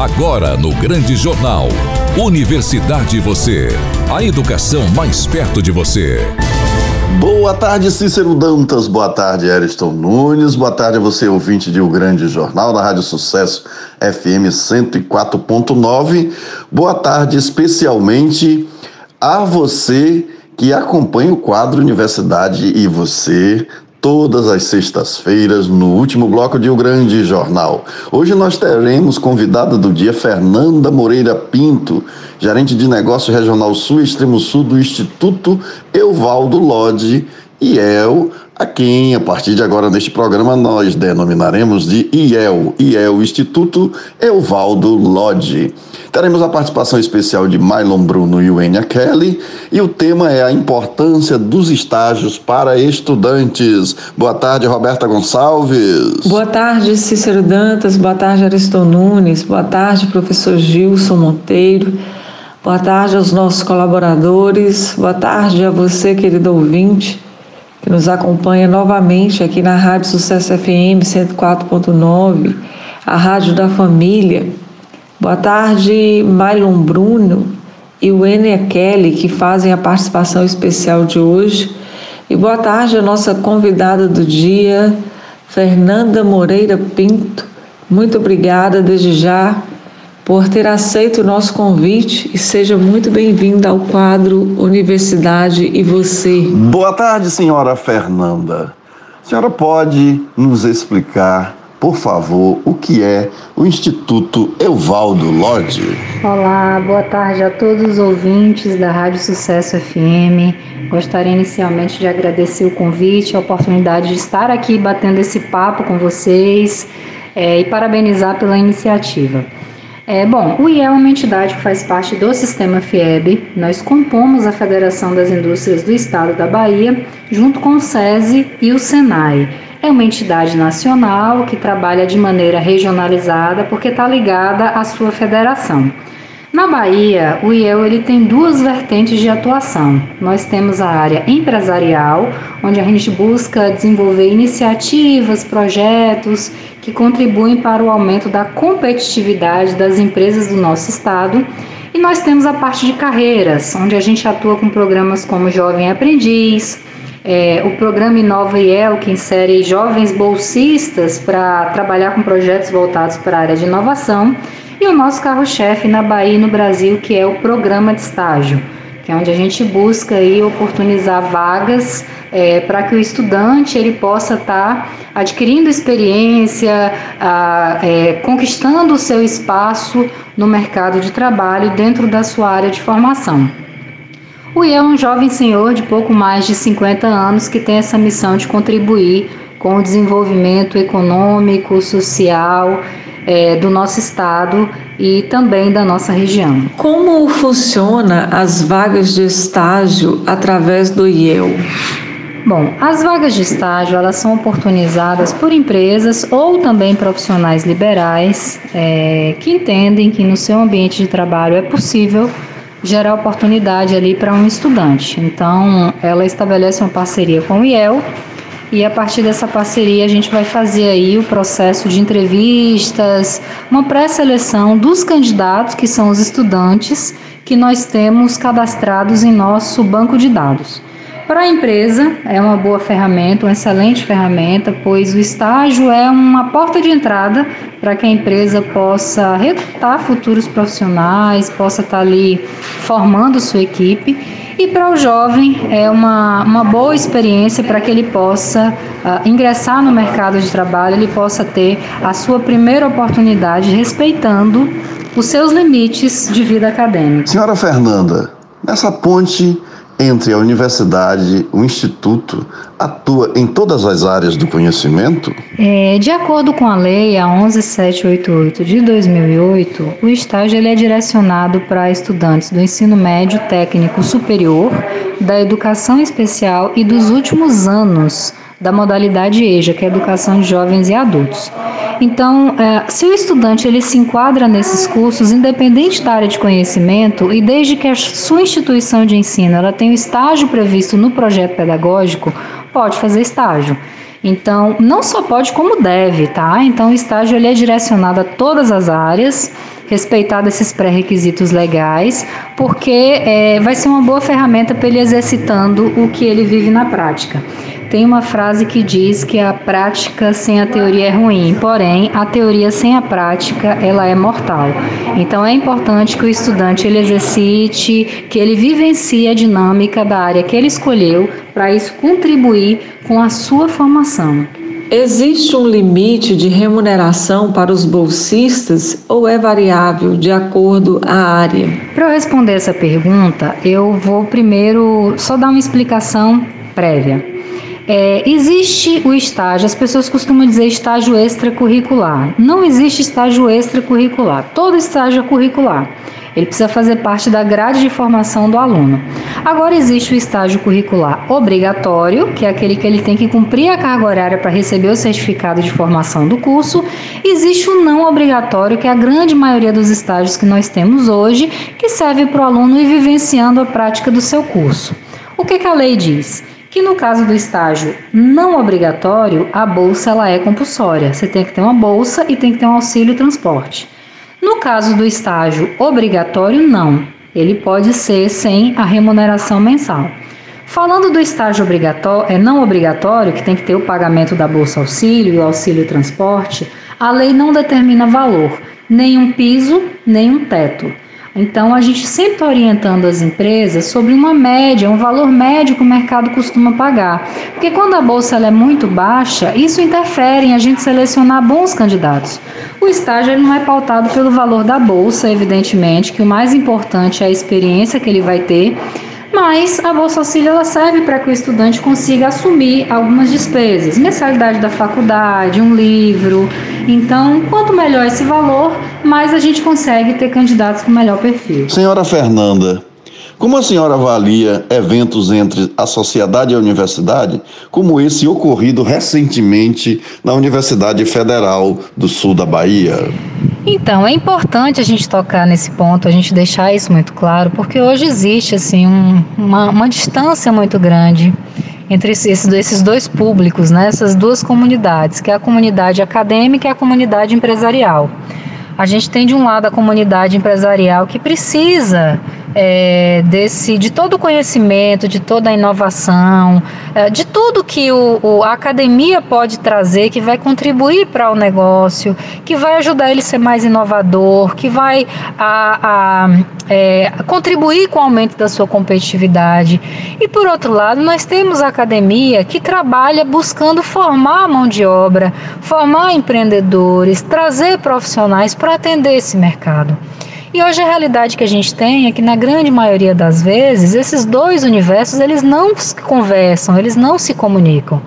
Agora no Grande Jornal. Universidade Você. A educação mais perto de você. Boa tarde, Cícero Dantas. Boa tarde, Ariston Nunes. Boa tarde a você, ouvinte de O Grande Jornal da Rádio Sucesso FM 104.9. Boa tarde, especialmente a você que acompanha o quadro Universidade e você todas as sextas-feiras no último bloco de O Grande Jornal. Hoje nós teremos convidada do dia Fernanda Moreira Pinto, gerente de negócio regional sul extremo sul do Instituto Euvaldo Lodge IEL, a quem, a partir de agora neste programa, nós denominaremos de IEL, IEL Instituto Euvaldo Lodge. Teremos a participação especial de Mylon Bruno e Wenia Kelly e o tema é a importância dos estágios para estudantes. Boa tarde, Roberta Gonçalves. Boa tarde, Cícero Dantas. Boa tarde, Ariston Nunes. Boa tarde, professor Gilson Monteiro. Boa tarde aos nossos colaboradores. Boa tarde a você, querido ouvinte, que nos acompanha novamente aqui na Rádio Sucesso FM 104.9, a Rádio da Família. Boa tarde, Mylon Bruno e o Kelly, que fazem a participação especial de hoje. E boa tarde a nossa convidada do dia, Fernanda Moreira Pinto. Muito obrigada desde já por ter aceito o nosso convite e seja muito bem-vinda ao quadro Universidade e Você. Boa tarde, senhora Fernanda. A senhora pode nos explicar por favor, o que é o Instituto Euvaldo Lodge? Olá, boa tarde a todos os ouvintes da Rádio Sucesso FM. Gostaria inicialmente de agradecer o convite, a oportunidade de estar aqui batendo esse papo com vocês é, e parabenizar pela iniciativa. É, bom, o IE é uma entidade que faz parte do sistema FIEB. Nós compomos a Federação das Indústrias do Estado da Bahia, junto com o SESI e o SENAI é uma entidade nacional que trabalha de maneira regionalizada porque está ligada à sua federação. Na Bahia, o IEL ele tem duas vertentes de atuação. Nós temos a área empresarial, onde a gente busca desenvolver iniciativas, projetos que contribuem para o aumento da competitividade das empresas do nosso estado. E nós temos a parte de carreiras, onde a gente atua com programas como Jovem Aprendiz, é, o programa Inova IEL, que insere jovens bolsistas para trabalhar com projetos voltados para a área de inovação, e o nosso carro-chefe na Bahia e no Brasil, que é o programa de estágio, que é onde a gente busca aí oportunizar vagas é, para que o estudante ele possa estar tá adquirindo experiência, a, é, conquistando o seu espaço no mercado de trabalho dentro da sua área de formação. O Ian é um jovem senhor de pouco mais de 50 anos que tem essa missão de contribuir com o desenvolvimento econômico, social é, do nosso estado e também da nossa região. Como funciona as vagas de estágio através do IEL? Bom, as vagas de estágio elas são oportunizadas por empresas ou também profissionais liberais é, que entendem que no seu ambiente de trabalho é possível gerar oportunidade ali para um estudante. Então, ela estabelece uma parceria com o IEL e a partir dessa parceria a gente vai fazer aí o processo de entrevistas, uma pré-seleção dos candidatos que são os estudantes que nós temos cadastrados em nosso banco de dados. Para a empresa, é uma boa ferramenta, uma excelente ferramenta, pois o estágio é uma porta de entrada para que a empresa possa recrutar futuros profissionais, possa estar ali formando sua equipe. E para o jovem é uma, uma boa experiência para que ele possa uh, ingressar no mercado de trabalho, ele possa ter a sua primeira oportunidade respeitando os seus limites de vida acadêmica. Senhora Fernanda, nessa ponte entre a universidade, o instituto, atua em todas as áreas do conhecimento? É, de acordo com a lei a 11788 de 2008, o estágio ele é direcionado para estudantes do ensino médio técnico superior, da educação especial e dos últimos anos da modalidade EJA, que é Educação de Jovens e Adultos. Então, é, se o estudante ele se enquadra nesses cursos, independente da área de conhecimento, e desde que a sua instituição de ensino ela tem o estágio previsto no projeto pedagógico, pode fazer estágio. Então, não só pode, como deve, tá? Então, o estágio ele é direcionado a todas as áreas, respeitado esses pré-requisitos legais, porque é, vai ser uma boa ferramenta para ele exercitando o que ele vive na prática. Tem uma frase que diz que a prática sem a teoria é ruim, porém a teoria sem a prática ela é mortal. Então é importante que o estudante ele exercite, que ele vivencie a dinâmica da área que ele escolheu para isso contribuir com a sua formação. Existe um limite de remuneração para os bolsistas ou é variável de acordo à área? Para eu responder essa pergunta, eu vou primeiro só dar uma explicação prévia. É, existe o estágio, as pessoas costumam dizer estágio extracurricular. Não existe estágio extracurricular. Todo estágio é curricular. Ele precisa fazer parte da grade de formação do aluno. Agora existe o estágio curricular obrigatório, que é aquele que ele tem que cumprir a carga horária para receber o certificado de formação do curso. Existe o não obrigatório, que é a grande maioria dos estágios que nós temos hoje, que serve para o aluno ir vivenciando a prática do seu curso. O que, que a lei diz? Que no caso do estágio não obrigatório, a bolsa ela é compulsória. Você tem que ter uma bolsa e tem que ter um auxílio transporte. No caso do estágio obrigatório, não. Ele pode ser sem a remuneração mensal. Falando do estágio obrigatório, é não obrigatório, que tem que ter o pagamento da bolsa auxílio e o auxílio transporte, a lei não determina valor, nem um piso, nem um teto. Então, a gente sempre está orientando as empresas sobre uma média, um valor médio que o mercado costuma pagar. Porque quando a bolsa é muito baixa, isso interfere em a gente selecionar bons candidatos. O estágio ele não é pautado pelo valor da bolsa, evidentemente, que o mais importante é a experiência que ele vai ter mas a Bolsa Auxílio ela serve para que o estudante consiga assumir algumas despesas, mensalidade da faculdade, um livro. Então, quanto melhor esse valor, mais a gente consegue ter candidatos com melhor perfil. Senhora Fernanda, como a senhora avalia eventos entre a sociedade e a universidade, como esse ocorrido recentemente na Universidade Federal do Sul da Bahia? Então, é importante a gente tocar nesse ponto, a gente deixar isso muito claro, porque hoje existe assim um, uma, uma distância muito grande entre esses, esses dois públicos, né, essas duas comunidades, que é a comunidade acadêmica e a comunidade empresarial. A gente tem de um lado a comunidade empresarial que precisa é, desse, de todo o conhecimento, de toda a inovação, é, de tudo que o, o, a academia pode trazer, que vai contribuir para o negócio, que vai ajudar ele a ser mais inovador, que vai a, a, é, contribuir com o aumento da sua competitividade. E por outro lado, nós temos a academia que trabalha buscando formar mão de obra, formar empreendedores, trazer profissionais para atender esse mercado. E hoje a realidade que a gente tem é que na grande maioria das vezes esses dois universos eles não conversam, eles não se comunicam.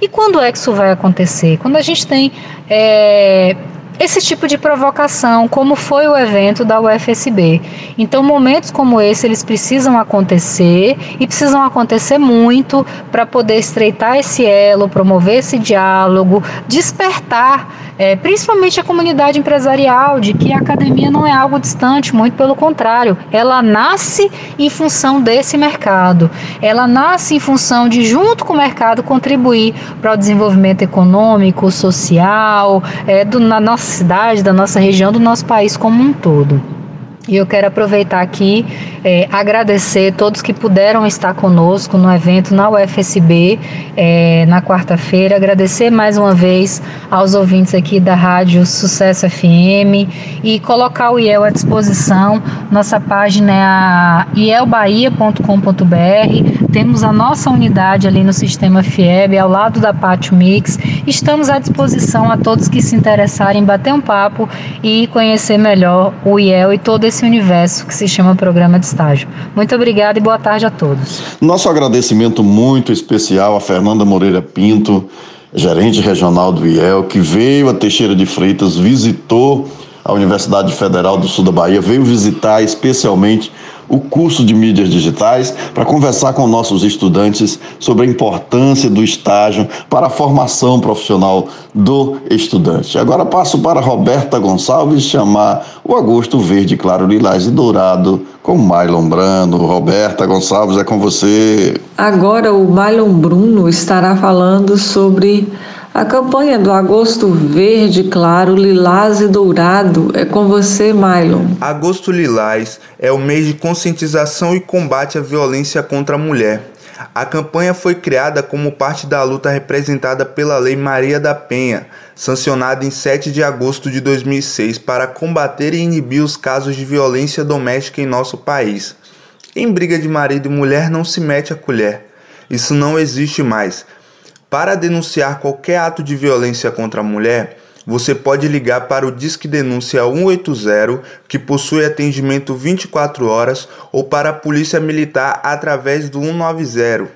E quando é que isso vai acontecer? Quando a gente tem é, esse tipo de provocação, como foi o evento da UFSB. Então, momentos como esse, eles precisam acontecer e precisam acontecer muito para poder estreitar esse elo, promover esse diálogo, despertar é, principalmente a comunidade empresarial, de que a academia não é algo distante, muito pelo contrário, ela nasce em função desse mercado, ela nasce em função de, junto com o mercado, contribuir para o desenvolvimento econômico, social, é, do, na nossa cidade, da nossa região, do nosso país como um todo. E eu quero aproveitar aqui, é, agradecer todos que puderam estar conosco no evento na UFSB é, na quarta-feira. Agradecer mais uma vez aos ouvintes aqui da Rádio Sucesso FM e colocar o IEL à disposição. Nossa página é a ielbahia.com.br. Temos a nossa unidade ali no sistema FIEB, ao lado da Pátio Mix. Estamos à disposição a todos que se interessarem em bater um papo e conhecer melhor o IEL e todo esse esse universo que se chama programa de estágio. Muito obrigada e boa tarde a todos. Nosso agradecimento muito especial a Fernanda Moreira Pinto, gerente regional do IEL, que veio a Teixeira de Freitas, visitou a Universidade Federal do Sul da Bahia, veio visitar especialmente o curso de mídias digitais para conversar com nossos estudantes sobre a importância do estágio para a formação profissional do estudante. Agora passo para Roberta Gonçalves chamar o Agosto Verde, Claro, Lilás e Dourado com Mailon Brando. Roberta Gonçalves, é com você. Agora o Mailon Bruno estará falando sobre A campanha do Agosto Verde, Claro, Lilás e Dourado é com você, Mylon. Agosto Lilás é o mês de conscientização e combate à violência contra a mulher. A campanha foi criada como parte da luta representada pela Lei Maria da Penha, sancionada em 7 de agosto de 2006, para combater e inibir os casos de violência doméstica em nosso país. Em briga de marido e mulher não se mete a colher. Isso não existe mais. Para denunciar qualquer ato de violência contra a mulher, você pode ligar para o Disque Denúncia 180, que possui atendimento 24 horas, ou para a Polícia Militar através do 190.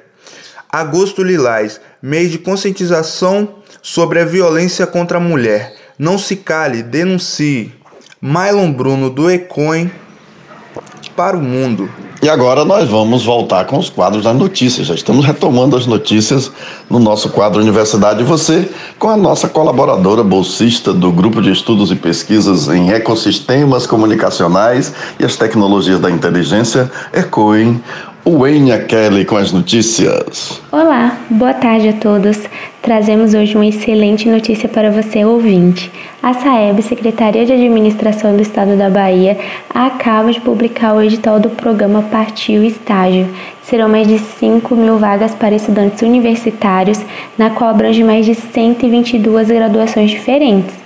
Agosto Lilás, mês de conscientização sobre a violência contra a mulher. Não se cale, denuncie. Mylon Bruno do Ecoin para o mundo. E agora nós vamos voltar com os quadros das notícias. Já estamos retomando as notícias no nosso quadro Universidade Você, com a nossa colaboradora bolsista do Grupo de Estudos e Pesquisas em Ecossistemas Comunicacionais e as Tecnologias da Inteligência, ECOIN, Wênia Kelly com as notícias. Olá, boa tarde a todos. Trazemos hoje uma excelente notícia para você ouvinte. A SAEB, Secretaria de Administração do Estado da Bahia, acaba de publicar o edital do programa Partiu Estágio. Serão mais de 5 mil vagas para estudantes universitários, na qual abrange mais de 122 graduações diferentes.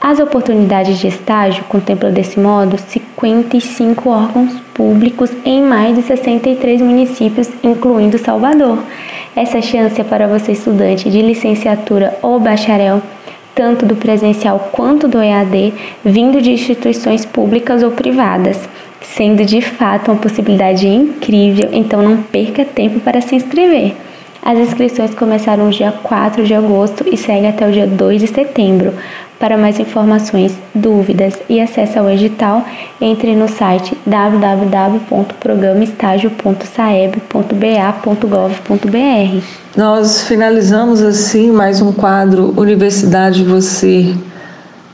As oportunidades de estágio contemplam desse modo 55 órgãos públicos em mais de 63 municípios, incluindo Salvador. Essa chance é para você estudante de licenciatura ou bacharel, tanto do presencial quanto do EAD, vindo de instituições públicas ou privadas, sendo de fato uma possibilidade incrível, então não perca tempo para se inscrever. As inscrições começaram no dia 4 de agosto e seguem até o dia 2 de setembro. Para mais informações, dúvidas e acesso ao edital, entre no site www.programaestágio.saeb.ba.gov.br. Nós finalizamos assim mais um quadro Universidade Você.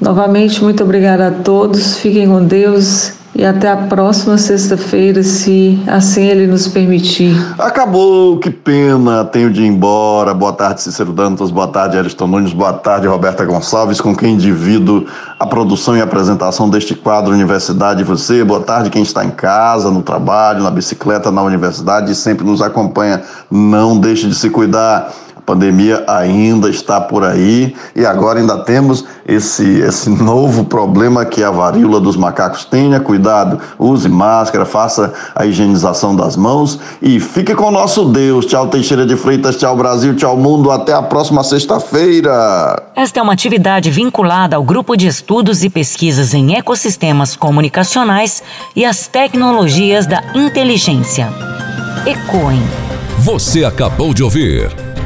Novamente, muito obrigada a todos. Fiquem com Deus e até a próxima sexta-feira, se assim ele nos permitir. Acabou, que pena, tenho de ir embora. Boa tarde, Cícero Dantas, boa tarde, Ariston Nunes, boa tarde, Roberta Gonçalves, com quem divido a produção e apresentação deste quadro Universidade Você. Boa tarde, quem está em casa, no trabalho, na bicicleta, na universidade e sempre nos acompanha. Não deixe de se cuidar pandemia ainda está por aí e agora ainda temos esse, esse novo problema que a varíola dos macacos. Tenha cuidado, use máscara, faça a higienização das mãos e fique com o nosso Deus. Tchau, Teixeira de Freitas, tchau, Brasil, tchau, mundo. Até a próxima sexta-feira. Esta é uma atividade vinculada ao Grupo de Estudos e Pesquisas em Ecossistemas Comunicacionais e as Tecnologias da Inteligência. ECOIN. Você acabou de ouvir.